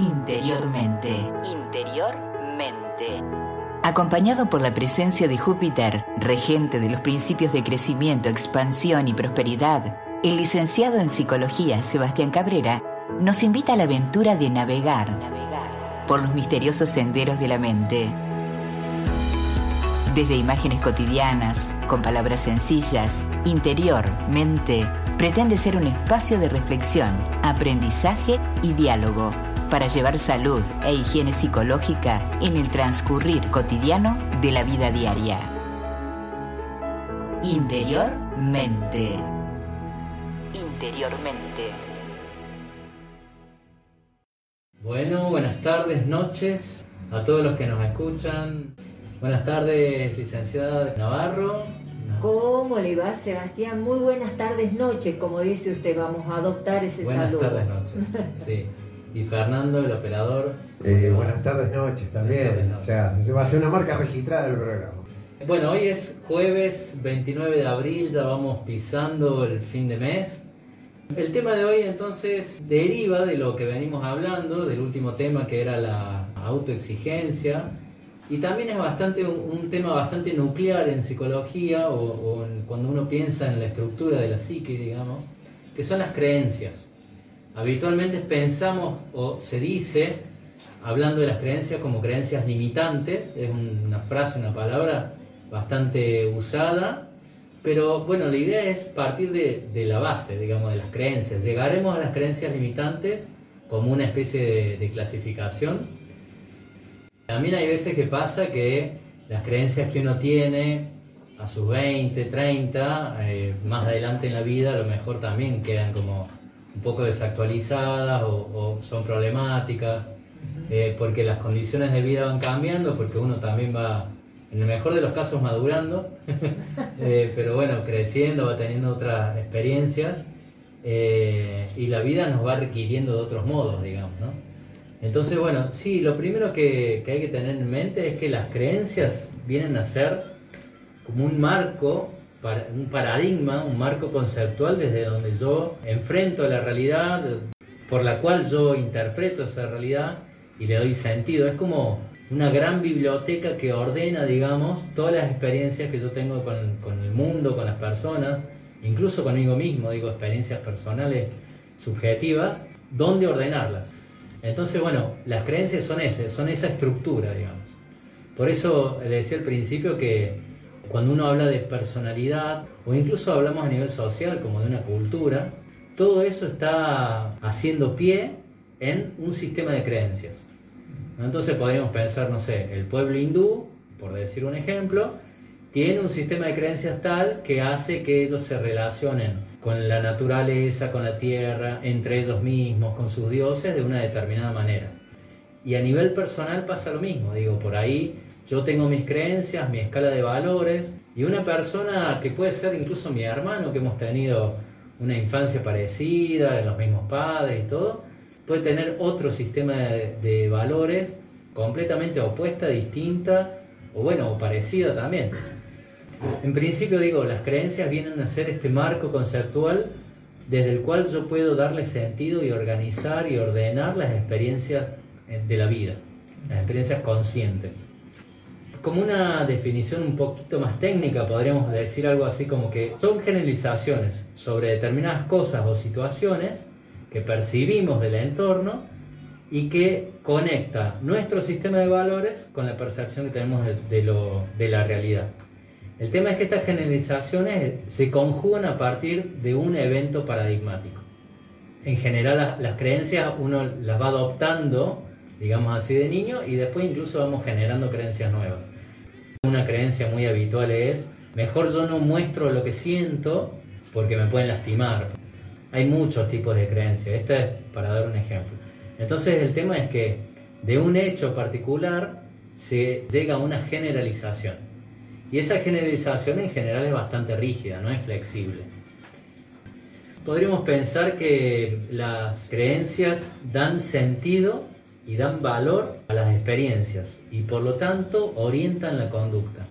Interiormente. Interiormente. Acompañado por la presencia de Júpiter, regente de los principios de crecimiento, expansión y prosperidad, el licenciado en psicología Sebastián Cabrera nos invita a la aventura de navegar, navegar por los misteriosos senderos de la mente. Desde imágenes cotidianas, con palabras sencillas, interior, mente, pretende ser un espacio de reflexión, aprendizaje y diálogo para llevar salud e higiene psicológica en el transcurrir cotidiano de la vida diaria. Interiormente. Interiormente. Bueno, buenas tardes, noches a todos los que nos escuchan. Buenas tardes, licenciada Navarro. ¿Cómo le va, Sebastián? Muy buenas tardes, noches, como dice usted, vamos a adoptar ese buenas saludo. Buenas tardes, noches, sí. Y Fernando, el operador. Eh, buenas tardes, noches también. O sea, se va a hacer una marca registrada del programa. Bueno, hoy es jueves 29 de abril, ya vamos pisando el fin de mes. El tema de hoy entonces deriva de lo que venimos hablando, del último tema que era la autoexigencia, y también es bastante un, un tema bastante nuclear en psicología o, o en, cuando uno piensa en la estructura de la psique, digamos, que son las creencias. Habitualmente pensamos o se dice, hablando de las creencias como creencias limitantes, es una frase, una palabra bastante usada, pero bueno, la idea es partir de, la base, digamos, de las creencias. Llegaremos a las creencias limitantes como una especie de, de clasificación. También hay veces que pasa que las creencias que uno tiene a sus 20, 30, eh, más adelante en la vida, a lo mejor también quedan como un poco desactualizadas o, o son problemáticas, eh, porque las condiciones de vida van cambiando, porque uno también va, en el mejor de los casos, madurando, eh, pero bueno, creciendo, va teniendo otras experiencias eh, y la vida nos va requiriendo de otros modos, digamos, ¿no? Entonces, bueno, sí, lo primero que, que hay que tener en mente es que las creencias vienen a ser como un marco un paradigma, un marco conceptual desde donde yo enfrento la realidad, por la cual yo interpreto esa realidad y le doy sentido. Es como una gran biblioteca que ordena, digamos, todas las experiencias que yo tengo con, con el mundo, con las personas, incluso conmigo mismo, digo, experiencias personales subjetivas, dónde ordenarlas. Entonces, bueno, las creencias son ese, son esa estructura, digamos. Por eso le decía al principio que cuando uno habla de personalidad o incluso hablamos a nivel social como de una cultura, todo eso está haciendo pie en un sistema de creencias. Entonces podríamos pensar, no sé, el pueblo hindú, por decir un ejemplo, tiene un sistema de creencias tal que hace que ellos se relacionen con la naturaleza, con la tierra, entre ellos mismos, con sus dioses de una determinada manera. Y a nivel personal pasa lo mismo, digo, por ahí yo tengo mis creencias, mi escala de valores y una persona que puede ser incluso mi hermano, que hemos tenido una infancia parecida, los mismos padres y todo, puede tener otro sistema de, de valores completamente opuesta, distinta o bueno, o parecida también. En principio digo, las creencias vienen a ser este marco conceptual desde el cual yo puedo darle sentido y organizar y ordenar las experiencias de la vida, las experiencias conscientes como una definición un poquito más técnica, podríamos decir algo así como que son generalizaciones sobre determinadas cosas o situaciones que percibimos del entorno y que conecta nuestro sistema de valores con la percepción que tenemos de, la realidad. El tema es que estas generalizaciones se conjugan a partir de un evento paradigmático. En general las creencias uno las va adoptando, digamos así, de niño y después incluso vamos generando creencias nuevas. Una creencia muy habitual es, mejor yo no muestro lo que siento porque me pueden lastimar. Hay muchos tipos de creencias, esta es para dar un ejemplo. Entonces el tema es que de un hecho particular se llega a una generalización. Y esa generalización en general es bastante rígida, no es flexible. Podríamos pensar que las creencias dan sentido y dan valor a las experiencias y por lo tanto orientan la conducta.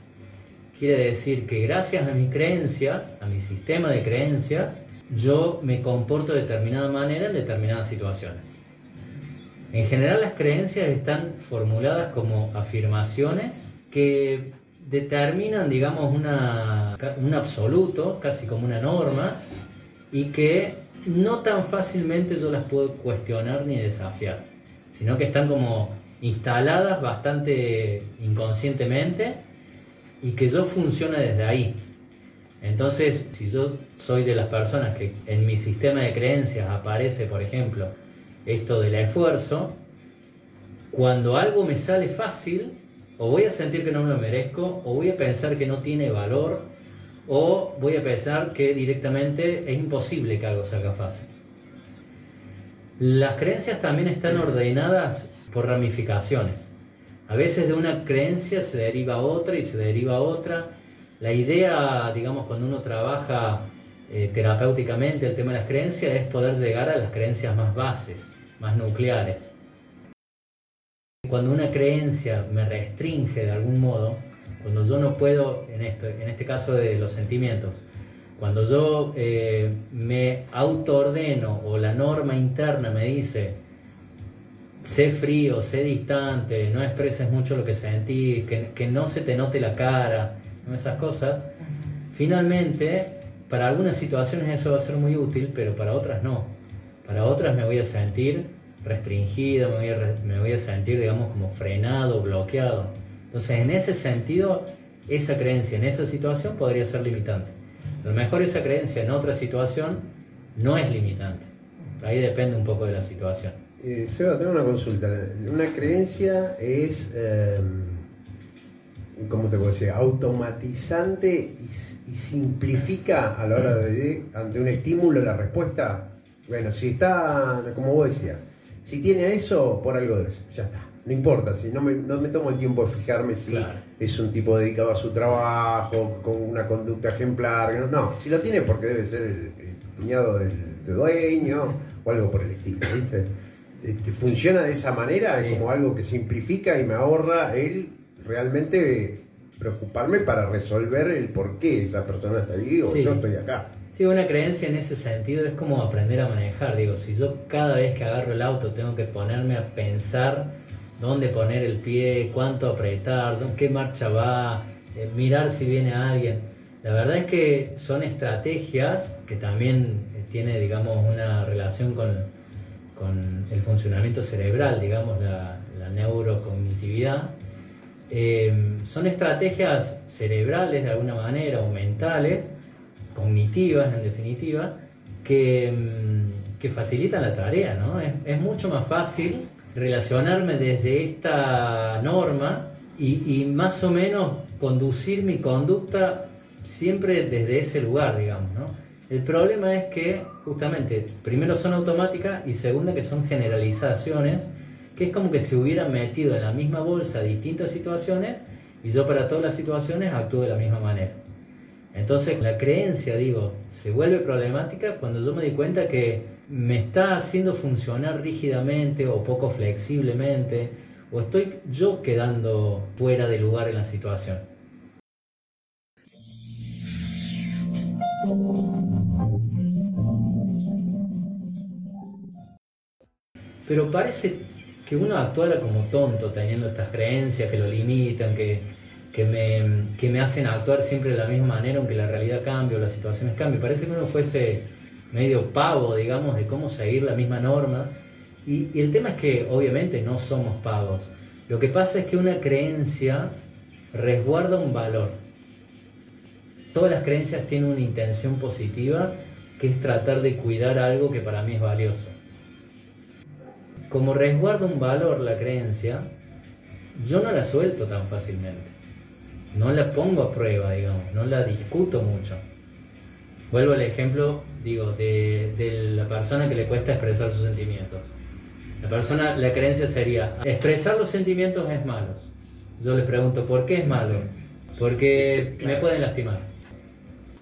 Quiere decir que gracias a mis creencias, a mi sistema de creencias, yo me comporto de determinada manera en determinadas situaciones. En general las creencias están formuladas como afirmaciones que determinan, digamos, una, un absoluto, casi como una norma, y que no tan fácilmente yo las puedo cuestionar ni desafiar, sino que están como instaladas bastante inconscientemente y que yo funcione desde ahí. Entonces, si yo soy de las personas que en mi sistema de creencias aparece, por ejemplo, esto del esfuerzo, cuando algo me sale fácil, o voy a sentir que no me lo merezco, o voy a pensar que no tiene valor, o voy a pensar que directamente es imposible que algo salga fácil. Las creencias también están ordenadas por ramificaciones. A veces de una creencia se deriva otra y se deriva otra. La idea, digamos, cuando uno trabaja eh, terapéuticamente el tema de las creencias es poder llegar a las creencias más bases, más nucleares. Cuando una creencia me restringe de algún modo, cuando yo no puedo, esto, en este caso de los sentimientos, cuando yo eh, me autoordeno o la norma interna me dice, sé frío, sé distante, no expreses mucho lo que sentís, que, que no se te note la cara, esas cosas, finalmente para algunas situaciones eso va a ser muy útil, pero para otras no. Para otras me voy a sentir restringido, me voy a, me voy a sentir, digamos, como frenado, bloqueado. Entonces, en ese sentido, esa creencia en esa situación podría ser limitante. A lo mejor esa creencia en otra situación no es limitante. Ahí depende un poco de la situación. Eh, Seba, tengo una consulta. Una creencia es, eh, ¿cómo te puedo decir? Automatizante y, simplifica a la hora de, ante un estímulo, la respuesta. Bueno, si está, como vos decías, si tiene eso, por algo de eso, ya está. No importa, si no me, no me tomo el tiempo de fijarme si es un tipo dedicado a su trabajo, con una conducta ejemplar. No, si lo tiene porque debe ser el, cuñado del, dueño o algo por el estilo, ¿viste? Este, funciona de esa manera, es como algo que simplifica y me ahorra el realmente preocuparme para resolver el por qué esa persona está ahí o yo estoy acá. Sí, una creencia en ese sentido es como aprender a manejar. Digo, si yo cada vez que agarro el auto tengo que ponerme a pensar dónde poner el pie, cuánto apretar, qué marcha va, eh, mirar si viene alguien. La verdad es que son estrategias que también eh, tiene, digamos, una relación con, el funcionamiento cerebral, digamos, la, neurocognitividad. Eh, son estrategias cerebrales de alguna manera o mentales, cognitivas en definitiva, que, mm, que facilitan la tarea, ¿no? Es mucho más fácil relacionarme desde esta norma y, más o menos conducir mi conducta siempre desde ese lugar, digamos, ¿no? El problema es que justamente, primero son automáticas y segundo que son generalizaciones, que es como que se hubieran metido en la misma bolsa distintas situaciones y yo para todas las situaciones actúo de la misma manera. Entonces la creencia, digo, se vuelve problemática cuando yo me di cuenta que me está haciendo funcionar rígidamente o poco flexiblemente, o estoy yo quedando fuera de lugar en la situación. Pero parece que uno actuara como tonto teniendo estas creencias que lo limitan, que, que, me, que me hacen actuar siempre de la misma manera aunque la realidad cambie o las situaciones cambien. Parece que uno fuese medio pavo, digamos, de cómo seguir la misma norma. Y, el tema es que obviamente no somos pavos. Lo que pasa es que una creencia resguarda un valor. Todas las creencias tienen una intención positiva que es tratar de cuidar algo que para mí es valioso. Como resguarda un valor la creencia, yo no la suelto tan fácilmente. No la pongo a prueba, digamos, no la discuto mucho. Vuelvo al ejemplo, digo, de, la persona que le cuesta expresar sus sentimientos. La persona, la creencia sería, expresar los sentimientos es malo. Yo le pregunto, ¿por qué es malo? Porque me pueden lastimar.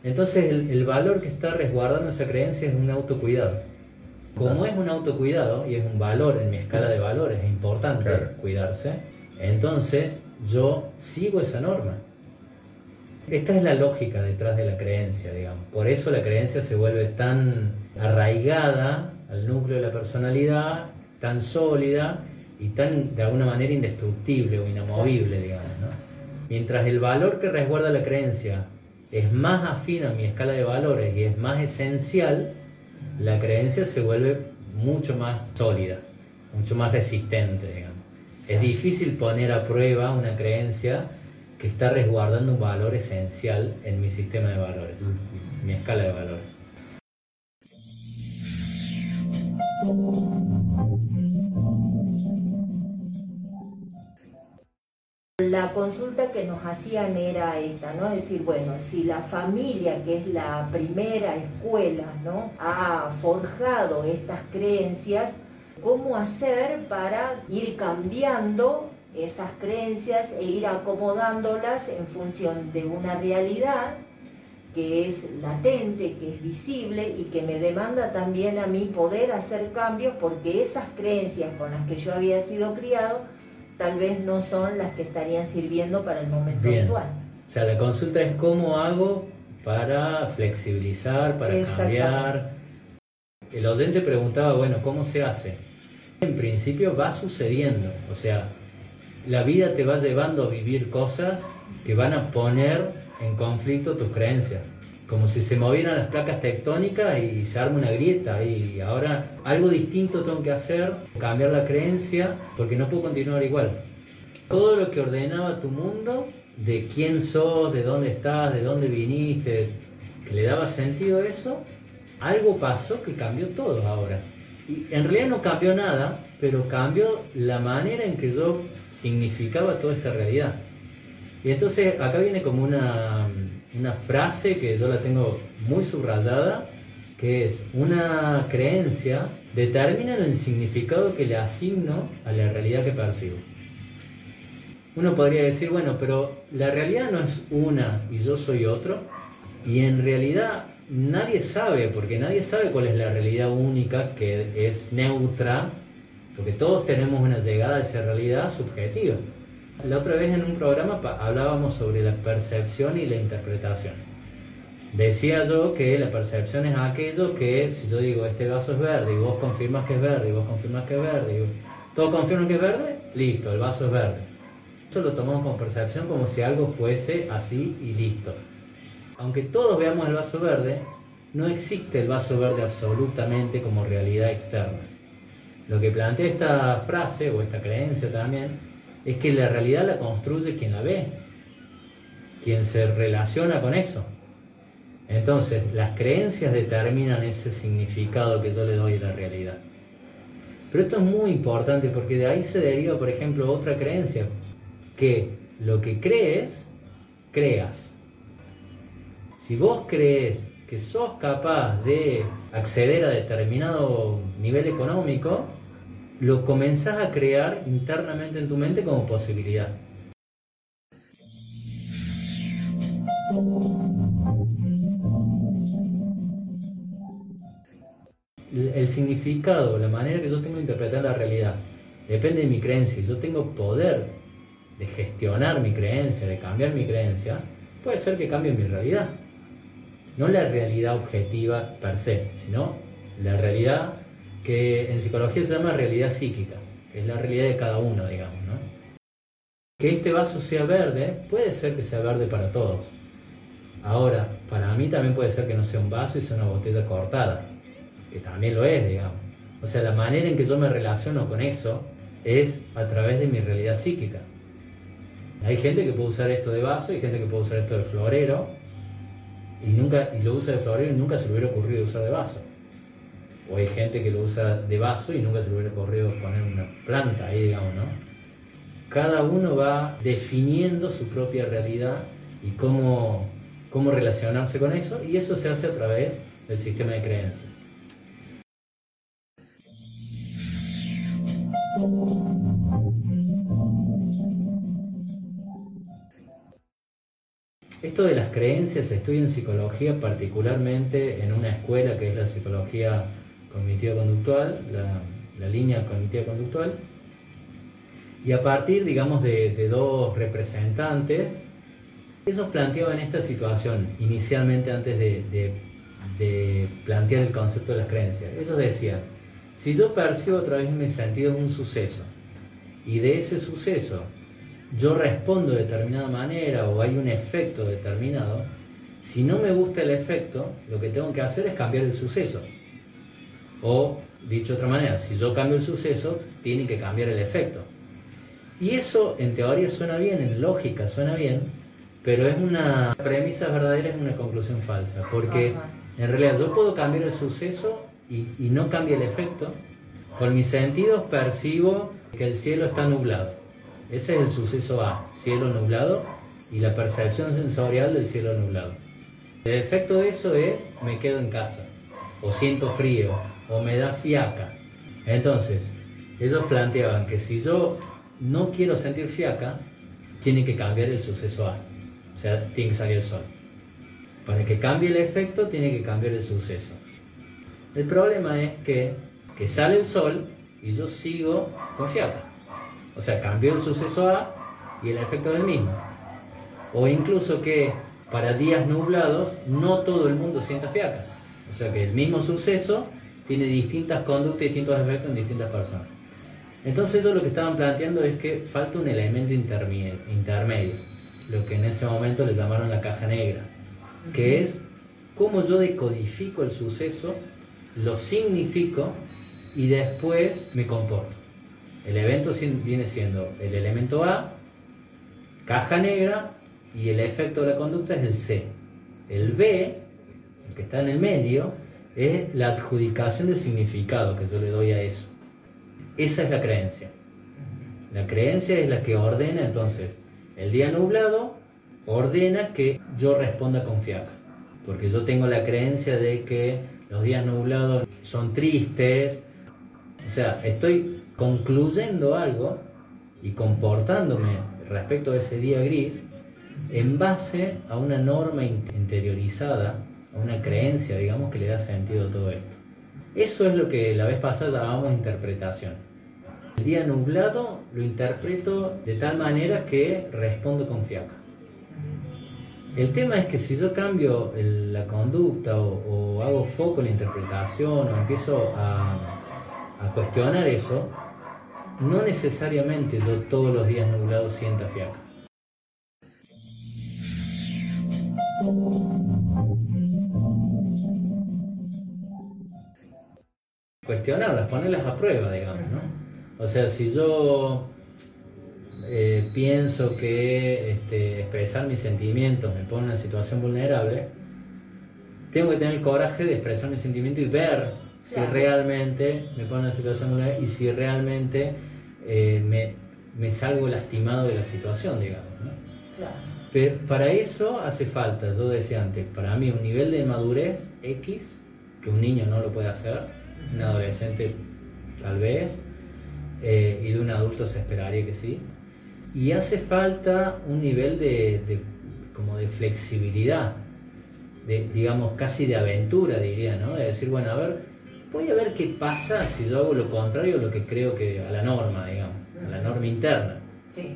Entonces el, valor que está resguardando esa creencia es un autocuidado. Como es un autocuidado y es un valor en mi escala de valores, es importante cuidarse, entonces yo sigo esa norma. Esta es la lógica detrás de la creencia, digamos. Por eso la creencia se vuelve tan arraigada al núcleo de la personalidad tan sólida y tan de alguna manera indestructible o inamovible, digamos. ¿no? Mientras el valor que resguarda la creencia es más afín a mi escala de valores y es más esencial, la creencia se vuelve mucho más sólida, mucho más resistente, digamos. Es difícil poner a prueba una creencia que está resguardando un valor esencial en mi sistema de valores, mi escala de valores. La consulta que nos hacían era esta, ¿no? Es decir, bueno, si la familia, que es la primera escuela, ¿no? Ha forjado estas creencias, ¿cómo hacer para ir cambiando esas creencias e ir acomodándolas en función de una realidad que es latente, que es visible y que me demanda también a mí poder hacer cambios porque esas creencias con las que yo había sido criado tal vez no son las que estarían sirviendo para el momento actual. O sea, la consulta es cómo hago para flexibilizar, para cambiar. El oyente preguntaba, bueno, ¿cómo se hace? En principio va sucediendo, o sea, la vida te va llevando a vivir cosas que van a poner en conflicto tus creencias como si se movieran las placas tectónicas y se arma una grieta y ahora algo distinto tengo que hacer, cambiar la creencia porque no puedo continuar igual. Todo lo que ordenaba tu mundo, de quién sos, de dónde estás, de dónde viniste, que le daba sentido a eso, algo pasó que cambió todo ahora. Y en realidad no cambió nada, pero cambió la manera en que yo significaba toda esta realidad. Y entonces acá viene como una una frase que yo la tengo muy subrayada, que es una creencia determina el significado que le asigno a la realidad que percibo. Uno podría decir, bueno, pero la realidad no es una y yo soy otro, y en realidad nadie sabe, porque nadie sabe cuál es la realidad única que es neutra, porque todos tenemos una llegada a esa realidad subjetiva. La otra vez en un programa hablábamos sobre la percepción y la interpretación. Decía yo que la percepción es aquello que si yo digo este vaso es verde y vos confirmas que es verde y vos confirmas que es verde y todos confirman que es verde, listo, el vaso es verde. Eso lo tomamos como percepción como si algo fuese así y listo. Aunque todos veamos el vaso verde, no existe el vaso verde absolutamente como realidad externa. Lo que plantea esta frase o esta creencia también es que la realidad la construye quien la ve, quien se relaciona con eso. Entonces, las creencias determinan ese significado que yo le doy a la realidad. Pero esto es muy importante porque de ahí se deriva, por ejemplo, otra creencia, que lo que crees, creas. Si vos crees que sos capaz de acceder a determinado nivel económico, lo comenzás a crear internamente en tu mente como posibilidad. El significado, la manera que yo tengo de interpretar la realidad, depende de mi creencia. Yo tengo poder de gestionar mi creencia, de cambiar mi creencia, puede ser que cambie mi realidad. No la realidad objetiva per se, sino la realidad que en psicología se llama realidad psíquica, es la realidad de cada uno, digamos. ¿no? Que este vaso sea verde, puede ser que sea verde para todos. Ahora, para mí también puede ser que no sea un vaso y sea una botella cortada, que también lo es, digamos. O sea, la manera en que yo me relaciono con eso es a través de mi realidad psíquica. Hay gente que puede usar esto de vaso y gente que puede usar esto de florero y, nunca, y lo usa de florero y nunca se le hubiera ocurrido usar de vaso o hay gente que lo usa de vaso y nunca se le hubiera ocurrido poner una planta ahí, digamos, ¿no? Cada uno va definiendo su propia realidad y cómo, cómo relacionarse con eso, y eso se hace a través del sistema de creencias. Esto de las creencias se estudia en psicología, particularmente en una escuela que es la psicología cognitiva conductual, la, línea cognitiva conductual, y a partir, digamos, de, dos representantes, ellos planteaban esta situación inicialmente antes de, plantear el concepto de las creencias. Ellos decían, Si yo percibo a través de mis sentidos un suceso y de ese suceso yo respondo de determinada manera o hay un efecto determinado, si no me gusta el efecto, lo que tengo que hacer es cambiar el suceso. O, dicho de otra manera, si yo cambio el suceso, tiene que cambiar el efecto. Y eso en teoría suena bien, en lógica suena bien, pero es una premisa verdadera, es una conclusión falsa, porque en realidad yo puedo cambiar el suceso y, y no cambia el efecto. Con mis sentidos percibo que el cielo está nublado. Ese es el suceso A, cielo nublado y la percepción sensorial del cielo nublado. El efecto de eso es me quedo en casa, o siento frío, o me da fiaca. Entonces, ellos planteaban que si yo no quiero sentir fiaca, tiene que cambiar el suceso A. O sea, tiene que salir el sol. Para que cambie el efecto, tiene que cambiar el suceso. El problema es que, que sale el sol y yo sigo con fiaca. O sea, cambió el suceso A y el efecto es el mismo. O incluso que para días nublados no todo el mundo sienta fiaca. O sea que el mismo suceso tiene distintas conductas y distintos efectos en distintas personas. Entonces ellos lo que estaban planteando es que falta un elemento intermedio, lo que en ese momento le llamaron la caja negra, que es cómo yo decodifico el suceso, lo significo y después me comporto. El evento viene siendo el elemento A, caja negra, y el efecto de la conducta es el C. El B, el que está en el medio, es la adjudicación de significado que yo le doy a eso. Esa es la creencia. La creencia es la que ordena entonces el día nublado, ordena que yo responda con fiaca. Porque yo tengo la creencia de que los días nublados son tristes. O sea, estoy concluyendo algo y comportándome respecto a ese día gris en base a una norma interiorizada, una creencia, digamos, que le da sentido a todo esto. Eso es lo que la vez pasada llamábamos interpretación. El día nublado lo interpreto de tal manera que respondo con fiaca. El tema es que si yo cambio la conducta o, hago foco en la interpretación o empiezo a, a cuestionar eso, no necesariamente yo todos los días nublados sienta fiaca. Cuestionarlas, ponerlas a prueba, digamos, ¿no? O sea, si yo eh, pienso que este, expresar mis sentimientos me pone en una situación vulnerable, tengo que tener el coraje de expresar mis sentimientos y ver si realmente me pone en una situación vulnerable y si realmente eh, me, salgo lastimado de la situación, digamos. Pero para eso hace falta, yo decía antes, para mí un nivel de madurez X, que un niño no lo puede hacer, un adolescente tal vez, eh, y de un adulto se esperaría que sí. Y hace falta un nivel de, como de flexibilidad, de, digamos casi de aventura diría, ¿no? De decir, bueno, a ver, voy a ver qué pasa si yo hago lo contrario a lo que creo que a la norma, digamos, a la norma interna,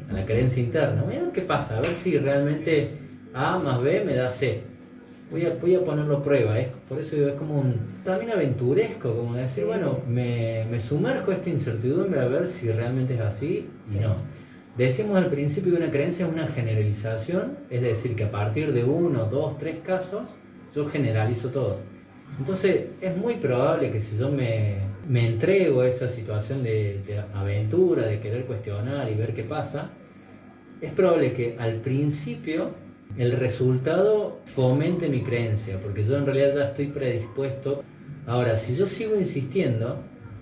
a la creencia interna. Voy a ver qué pasa, a ver si realmente A más B me da C voy a, voy a ponerlo a prueba, ¿eh? por eso es como un, también aventuresco, como decir, bueno, me, me, sumerjo a esta incertidumbre a ver si realmente es así y no. Decimos al principio que una creencia es una generalización, es decir, que a partir de uno, dos, tres casos, yo generalizo todo. Entonces, es muy probable que si yo me, me entrego a esa situación de, de aventura, de querer cuestionar y ver qué pasa, es probable que al principio el resultado fomente mi creencia, porque yo en realidad ya estoy predispuesto. Ahora, si yo sigo insistiendo,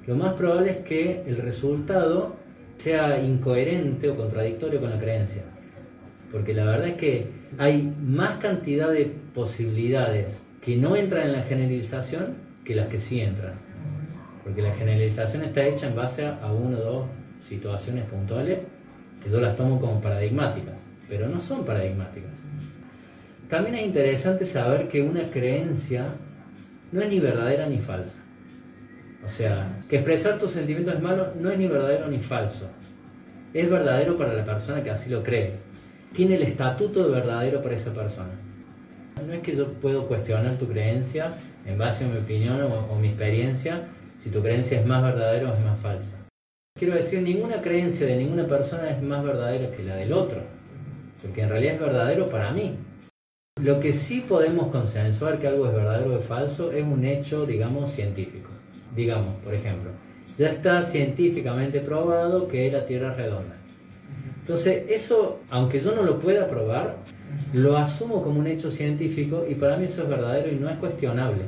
lo más probable es que el resultado sea incoherente o contradictorio con la creencia. Porque la verdad es que hay más cantidad de posibilidades que no entran en la generalización que las que sí entran. Porque la generalización está hecha en base a una o dos situaciones puntuales que yo las tomo como paradigmáticas, pero no son paradigmáticas. También es interesante saber que una creencia no es ni verdadera ni falsa. O sea, que expresar tus sentimientos es malo no es ni verdadero ni falso. Es verdadero para la persona que así lo cree. Tiene el estatuto de verdadero para esa persona. No es que yo puedo cuestionar tu creencia en base a mi opinión o, mi experiencia si tu creencia es más verdadera o es más falsa. Quiero decir, ninguna creencia de ninguna persona es más verdadera que la del otro, porque en realidad es verdadero para mí. Lo que sí podemos consensuar que algo es verdadero o es falso es un hecho, digamos, científico. Digamos, por ejemplo, ya está científicamente probado que la Tierra es redonda. Entonces, eso, aunque yo no lo pueda probar, lo asumo como un hecho científico y para mí eso es verdadero y no es cuestionable.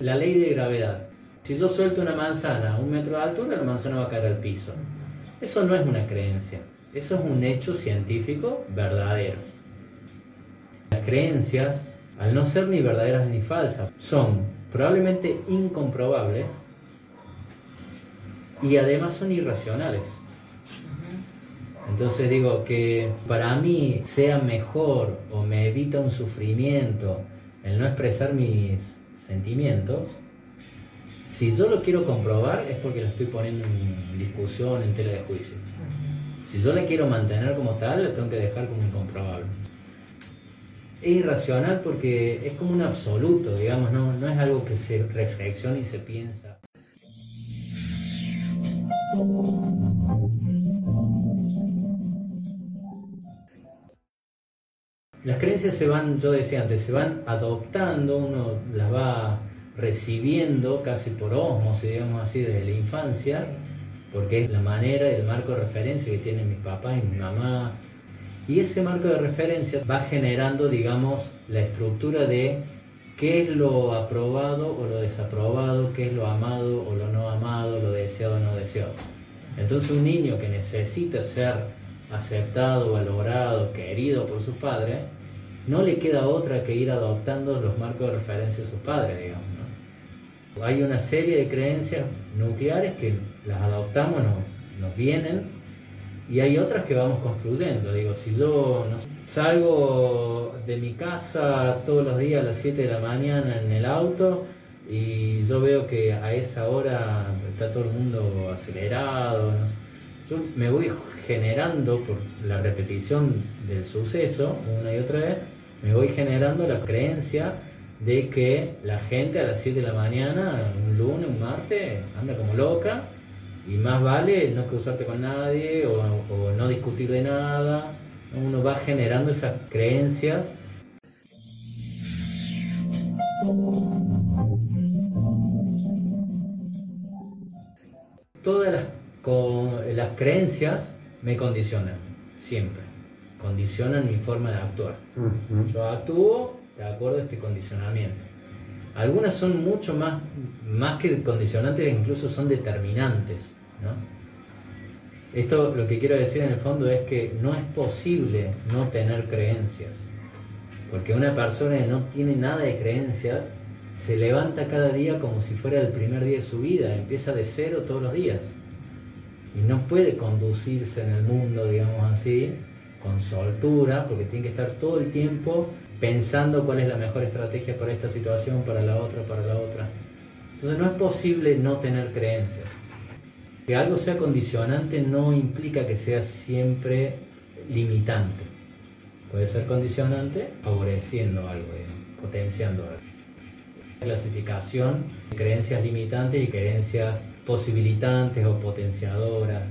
La ley de gravedad. Si yo suelto una manzana a un metro de altura, la manzana va a caer al piso. Eso no es una creencia, eso es un hecho científico verdadero. Las creencias, al no ser ni verdaderas ni falsas, son probablemente incomprobables y además son irracionales. Entonces digo que para mí sea mejor o me evita un sufrimiento el no expresar mis sentimientos si yo lo quiero comprobar es porque lo estoy poniendo en discusión, en tela de juicio. Si yo la quiero mantener como tal, la tengo que dejar como incomprobable. Es irracional porque es como un absoluto, digamos, no, no es algo que se reflexiona y se piensa. Las creencias se van, yo decía antes, se van adoptando, uno las va recibiendo casi por osmosis, digamos así, desde la infancia, porque es la manera y el marco de referencia que tienen mis papás y mi mamá. Y ese marco de referencia va generando, digamos, la estructura de qué es lo aprobado o lo desaprobado, qué es lo amado o lo no amado, lo deseado o no deseado. Entonces un niño que necesita ser aceptado, valorado, querido por sus padres, no le queda otra que ir adoptando los marcos de referencia de sus padres, digamos. Hay una serie de creencias nucleares que las adoptamos, nos, vienen, y hay otras que vamos construyendo. Digo, si yo salgo de mi casa todos los días a las 7 de la mañana en el auto y yo veo que a esa hora está todo el mundo acelerado, yo me voy generando por la repetición del suceso una y otra vez, me voy generando la creencia de que la gente a las 7 de la mañana, un lunes, un martes, anda como loca y más vale no cruzarte con nadie o, no discutir de nada. Uno va generando esas creencias. Todas las, las creencias me condicionan, siempre. Condicionan mi forma de actuar. Yo actúo de acuerdo a este condicionamiento. Algunas son mucho más, más que condicionantes, incluso son determinantes. Esto lo que quiero decir en el fondo es que no es posible no tener creencias. Porque una persona que no tiene nada de creencias se levanta cada día como si fuera el primer día de su vida, empieza de cero todos los días. Y no puede conducirse en el mundo, digamos así, con soltura, porque tiene que estar todo el tiempo pensando cuál es la mejor estrategia para esta situación, para la otra, para la otra. Entonces no es posible no tener creencias. Que algo sea condicionante no implica que sea siempre limitante. Puede ser condicionante favoreciendo algo, potenciando algo. Clasificación, creencias limitantes y creencias posibilitantes o potenciadoras.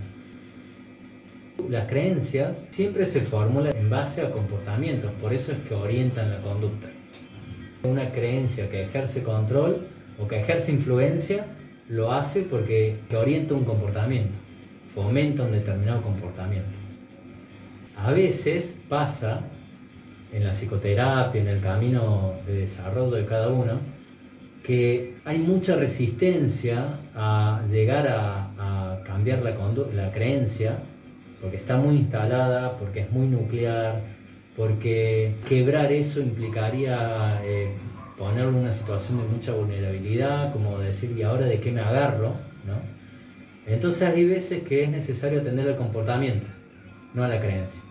Las creencias siempre se formulan en base a comportamientos, por eso es que orientan la conducta. Una creencia que ejerce control o que ejerce influencia lo hace porque orienta un comportamiento, fomenta un determinado comportamiento. A veces pasa en la psicoterapia, en el camino de desarrollo de cada uno, que hay mucha resistencia a llegar a, cambiar la, la creencia porque está muy instalada, porque es muy nuclear, porque quebrar eso implicaría eh, ponerlo en una situación de mucha vulnerabilidad, como decir, ¿y ahora de qué me agarro? ¿no? Entonces hay veces que es necesario atender al comportamiento, no a la creencia.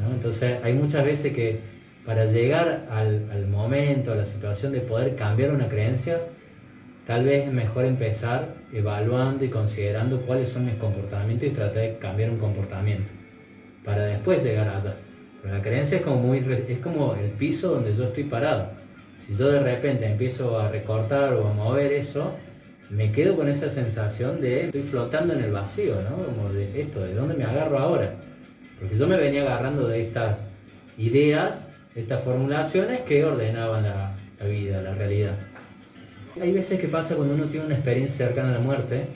¿no? Entonces hay muchas veces que para llegar al, al momento, a la situación de poder cambiar una creencia, Tal vez es mejor empezar evaluando y considerando cuáles son mis comportamientos y tratar de cambiar un comportamiento para después llegar allá. Pero la creencia es como, muy, es como el piso donde yo estoy parado. Si yo de repente empiezo a recortar o a mover eso, me quedo con esa sensación de estoy flotando en el vacío, ¿no? Como de esto, ¿de dónde me agarro ahora? Porque yo me venía agarrando de estas ideas, estas formulaciones que ordenaban la, la vida, la realidad. Hay veces que pasa cuando uno tiene una experiencia cercana a la muerte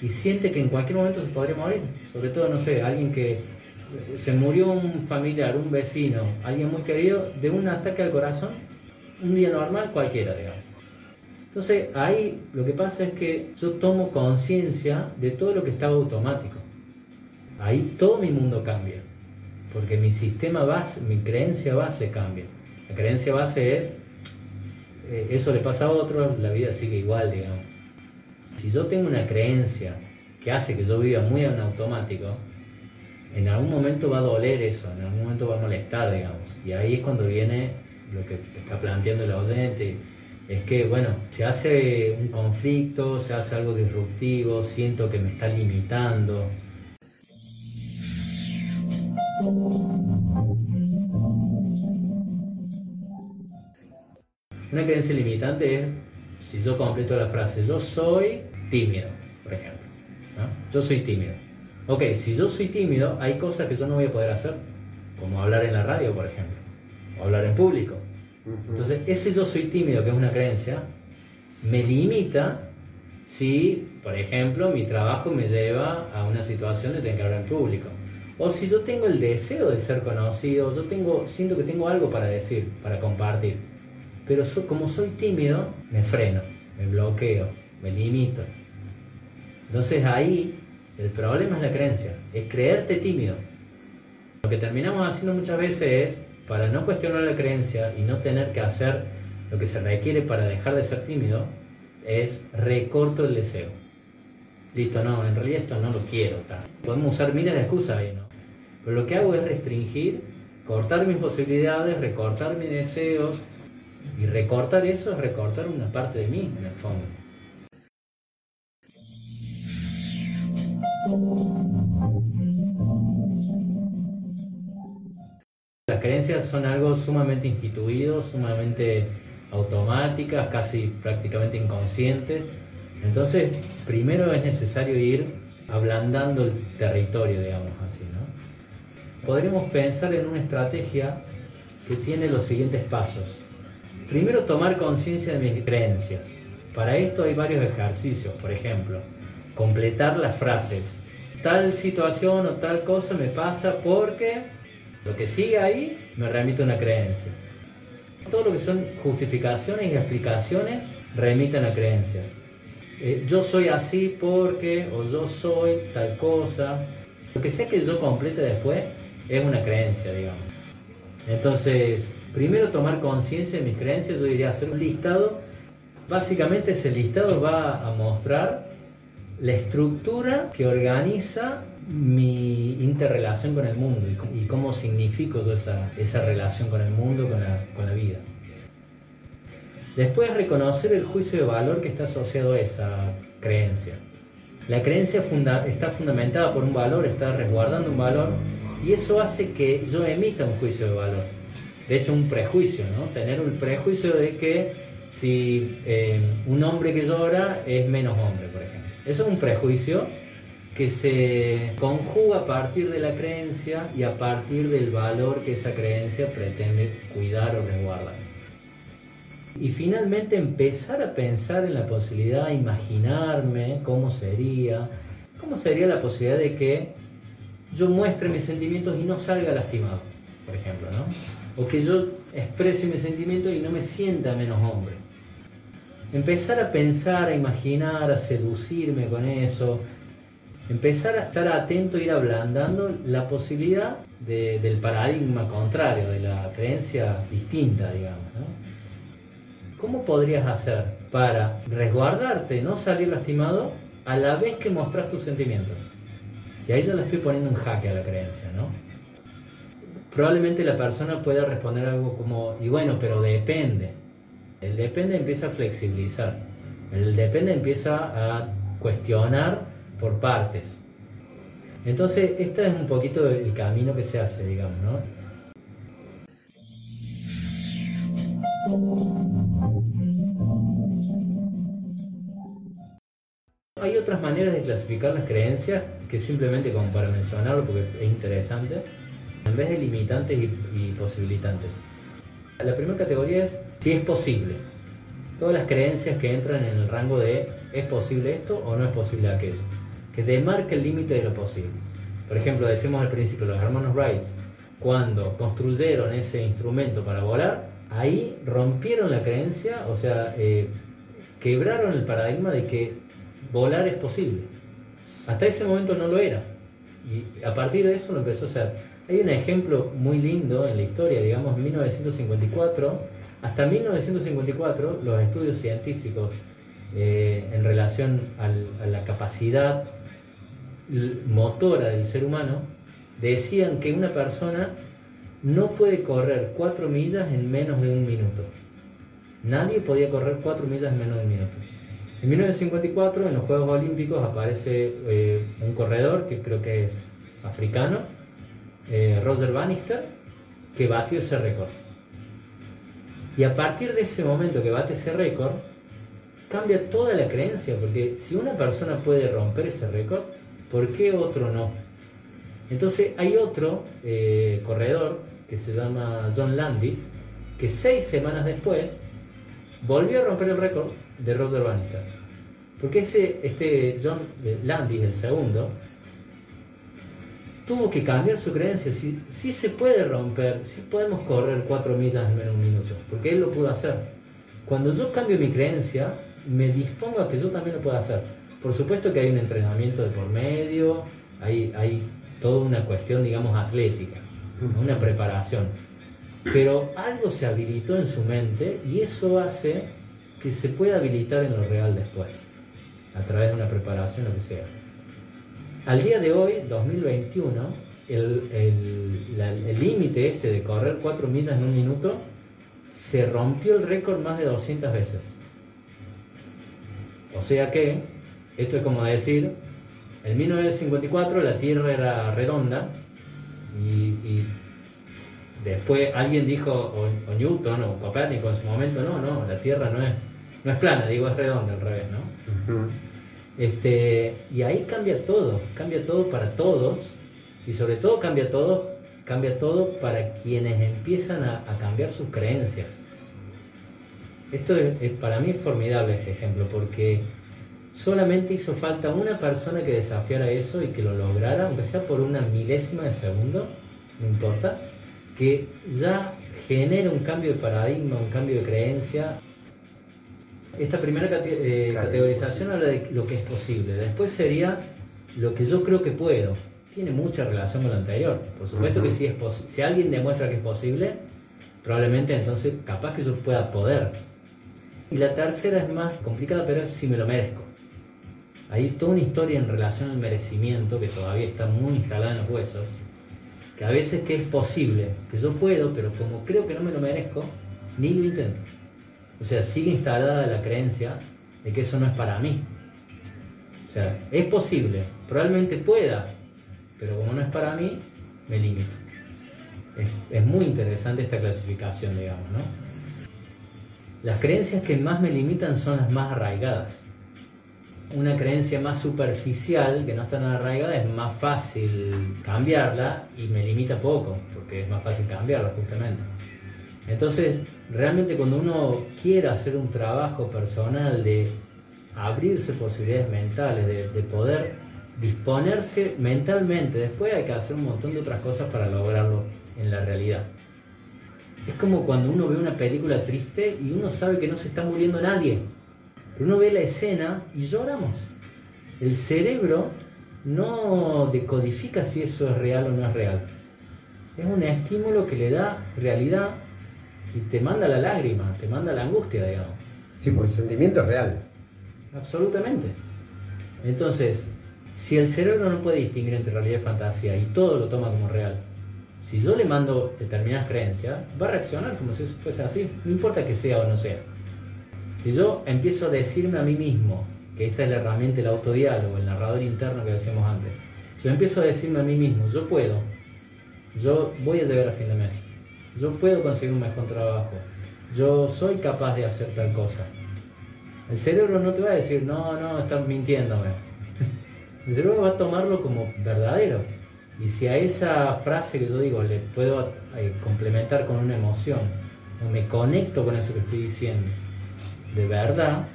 y siente que en cualquier momento se podría morir. Sobre todo, no sé, alguien que se murió un familiar, un vecino, alguien muy querido, de un ataque al corazón, un día normal cualquiera, digamos. Entonces ahí lo que pasa es que yo tomo conciencia de todo lo que estaba automático. Ahí todo mi mundo cambia, porque mi sistema base, mi creencia base cambia. La creencia base es, eh, eso le pasa a otros, la vida sigue igual, digamos. Si yo tengo una creencia que hace que yo viva muy en automático, en algún momento va a doler eso, en algún momento va a molestar, digamos. Y ahí es cuando viene lo que está planteando el oyente es que, bueno, se hace un conflicto, se hace algo disruptivo, siento que me está limitando. Una creencia limitante es si yo completo la frase, yo soy tímido, por ejemplo. Yo soy tímido. Ok, si yo soy tímido, hay cosas que yo no voy a poder hacer, como hablar en la radio, por ejemplo, o hablar en público entonces, ese yo soy tímido, que es una creencia, me limita si, por ejemplo, mi trabajo me lleva a una situación de tener que hablar en público. O si yo tengo el deseo de ser conocido, yo tengo, siento que tengo algo para decir, para compartir. Pero como soy tímido, me freno, me bloqueo, me limito. Entonces ahí el problema es la creencia, es creerte tímido. Lo que terminamos haciendo muchas veces es para no cuestionar la creencia y no tener que hacer lo que se requiere para dejar de ser tímido, es recorto el deseo. Listo, no, en realidad esto no lo quiero. Podemos usar miles de excusas ahí, ¿no? Pero lo que hago es restringir, cortar mis posibilidades, recortar mis deseos. Y recortar eso es recortar una parte de mí, en el fondo. Creencias son algo sumamente instituido, sumamente automáticas, casi prácticamente inconscientes. Entonces, primero es necesario ir ablandando el territorio, digamos así, ¿no? Podríamos pensar en una estrategia que tiene los siguientes pasos. Primero, tomar conciencia de mis creencias. Para esto hay varios ejercicios, por ejemplo, completar las frases. Tal situación o tal cosa me pasa porque lo que sigue ahí me remite a una creencia. Todo lo que son justificaciones y explicaciones remiten a creencias. Eh, yo soy así porque, o yo soy tal cosa. Lo que sea que yo complete después es una creencia, digamos. Entonces, primero tomar conciencia de mis creencias, yo diría hacer un listado. Básicamente ese listado va a mostrar la estructura que organiza mi interrelación con el mundo y, cómo significo yo esa, esa, relación con el mundo, con la, con la vida. Después reconocer el juicio de valor que está asociado a esa creencia. La creencia está fundamentada por un valor, está resguardando un valor y eso hace que yo emita un juicio de valor. De hecho, un prejuicio, ¿no? Tener un prejuicio de que si eh, un hombre que llora es menos hombre, por ejemplo. Eso es un prejuicio que se conjuga a partir de la creencia y a partir del valor que esa creencia pretende cuidar o resguardar. Y finalmente empezar a pensar en la posibilidad, de imaginarme cómo sería, cómo sería la posibilidad de que yo muestre mis sentimientos y no salga lastimado, por ejemplo, ¿no? O que yo exprese mis sentimientos y no me sienta menos hombre. Empezar a pensar, a imaginar, a seducirme con eso, empezar a estar atento, ir ablandando la posibilidad del paradigma contrario, de la creencia distinta, digamos. ¿Cómo podrías hacer para resguardarte, no salir lastimado, a la vez que mostras tus sentimientos? Y ahí ya le estoy poniendo un jaque a la creencia, ¿no? Probablemente la persona pueda responder algo como, y bueno, pero depende. El depende empieza a flexibilizar. El depende empieza a cuestionar por partes. Entonces, este es un poquito el camino que se hace, digamos, ¿no? Hay otras maneras de clasificar las creencias que simplemente como para mencionarlo porque es interesante, en vez de limitantes y, posibilitantes. La primera categoría es si es posible. Todas las creencias que entran en el rango de es posible esto o no es posible aquello, que demarca el límite de lo posible. Por ejemplo, decimos al principio, los hermanos Wright, cuando construyeron ese instrumento para volar, ahí rompieron la creencia, o sea, eh, quebraron el paradigma de que volar es posible. Hasta ese momento no lo era. Y a partir de eso lo empezó a hacer. Hay un ejemplo muy lindo en la historia, digamos, 1954. Hasta 1954 los estudios científicos eh, en relación a la capacidad motora del ser humano decían que una persona no puede correr 4 millas en menos de un minuto. Nadie podía correr 4 millas en menos de un minuto. En 1954, en los Juegos Olímpicos, aparece eh, un corredor que creo que es africano, eh, Roger Bannister, que batió ese récord. Y a partir de ese momento que bate ese récord, cambia toda la creencia, porque si una persona puede romper ese récord, ¿por qué otro no? Entonces hay otro eh, corredor que se llama John Landis, que seis semanas después volvió a romper el récord de Roger Bannister. Porque ese, este John Landis, el segundo, tuvo que cambiar su creencia. Si, si se puede romper, si podemos correr cuatro millas en menos de un minuto, porque él lo pudo hacer. Cuando yo cambio mi creencia, me dispongo a que yo también lo pueda hacer. Por supuesto que hay un entrenamiento de por medio, hay, hay toda una cuestión, digamos, atlética, una preparación. Pero algo se habilitó en su mente y eso hace que se pueda habilitar en lo real después, a través de una preparación, lo que sea. Al día de hoy, 2021, el límite este de correr 4 millas en un minuto se rompió el récord más de 200 veces. O sea que, esto es como decir, en 1954 la Tierra era redonda y Después alguien dijo, o, Newton o Copérnico en su momento, no, no, la Tierra no es, no es plana, digo, es redonda al revés, ¿no? Este, y ahí cambia todo, cambia todo para todos, y sobre todo cambia todo, cambia todo para quienes empiezan a, cambiar sus creencias. Esto es, para mí es formidable este ejemplo, porque solamente hizo falta una persona que desafiara eso y que lo lograra, aunque sea por una milésima de segundo, no importa, que ya genera un cambio de paradigma, un cambio de creencia. Esta primera eh, categorización habla de lo que es posible, después sería lo que yo creo que puedo. Tiene mucha relación con lo anterior. Por supuesto que si, es si alguien demuestra que es posible, probablemente entonces capaz que yo pueda poder. Y la tercera es más complicada, pero es si me lo merezco. Hay toda una historia en relación al merecimiento que todavía está muy instalada en los huesos que a veces que es posible, que yo puedo, pero como creo que no me lo merezco, ni lo intento. O sea, sigue instalada la creencia de que eso no es para mí. O sea, es posible, probablemente pueda, pero como no es para mí, me limito. Es, es muy interesante esta clasificación, digamos, ¿no? Las creencias que más me limitan son las más arraigadas una creencia más superficial, que no está tan arraigada, es más fácil cambiarla y me limita poco, porque es más fácil cambiarla justamente. Entonces, realmente cuando uno quiere hacer un trabajo personal de abrirse posibilidades mentales, de, poder disponerse mentalmente, después hay que hacer un montón de otras cosas para lograrlo en la realidad. Es como cuando uno ve una película triste y uno sabe que no se está muriendo nadie uno ve la escena y lloramos. El cerebro no decodifica si eso es real o no es real. Es un estímulo que le da realidad y te manda la lágrima, te manda la angustia, digamos. Sí, pues el sentimiento es real. Absolutamente. Entonces, si el cerebro no puede distinguir entre realidad y fantasía y todo lo toma como real, si yo le mando determinadas creencias, va a reaccionar como si eso fuese así, no importa que sea o no sea. Si yo empiezo a decirme a mí mismo, que esta es la herramienta del autodiálogo, el narrador interno que decíamos antes, si yo empiezo a decirme a mí mismo, yo puedo, yo voy a llegar a fin de mes, yo puedo conseguir un mejor trabajo, yo soy capaz de hacer tal cosa. El cerebro no te va a decir, no, no, estás mintiéndome. El cerebro va a tomarlo como verdadero. Y si a esa frase que yo digo le puedo eh, complementar con una emoción, o me conecto con eso que estoy diciendo, de verdad,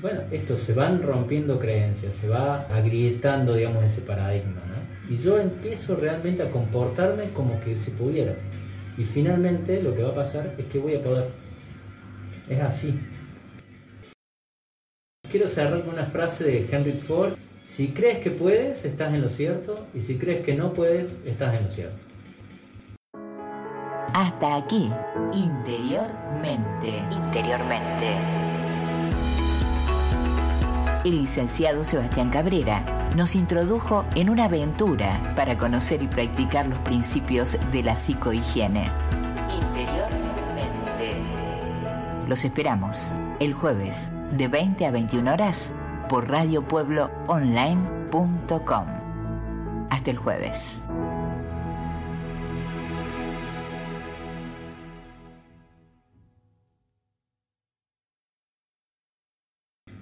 bueno, esto se van rompiendo creencias, se va agrietando, digamos, ese paradigma. Y yo empiezo realmente a comportarme como que si pudiera. Y finalmente lo que va a pasar es que voy a poder. Es así. Quiero cerrar con una frase de Henry Ford. Si crees que puedes, estás en lo cierto. Y si crees que no puedes, estás en lo cierto. Hasta aquí, interiormente, interiormente. El licenciado Sebastián Cabrera nos introdujo en una aventura para conocer y practicar los principios de la psicohigiene. Interiormente. Los esperamos el jueves de 20 a 21 horas por radiopuebloonline.com. Hasta el jueves.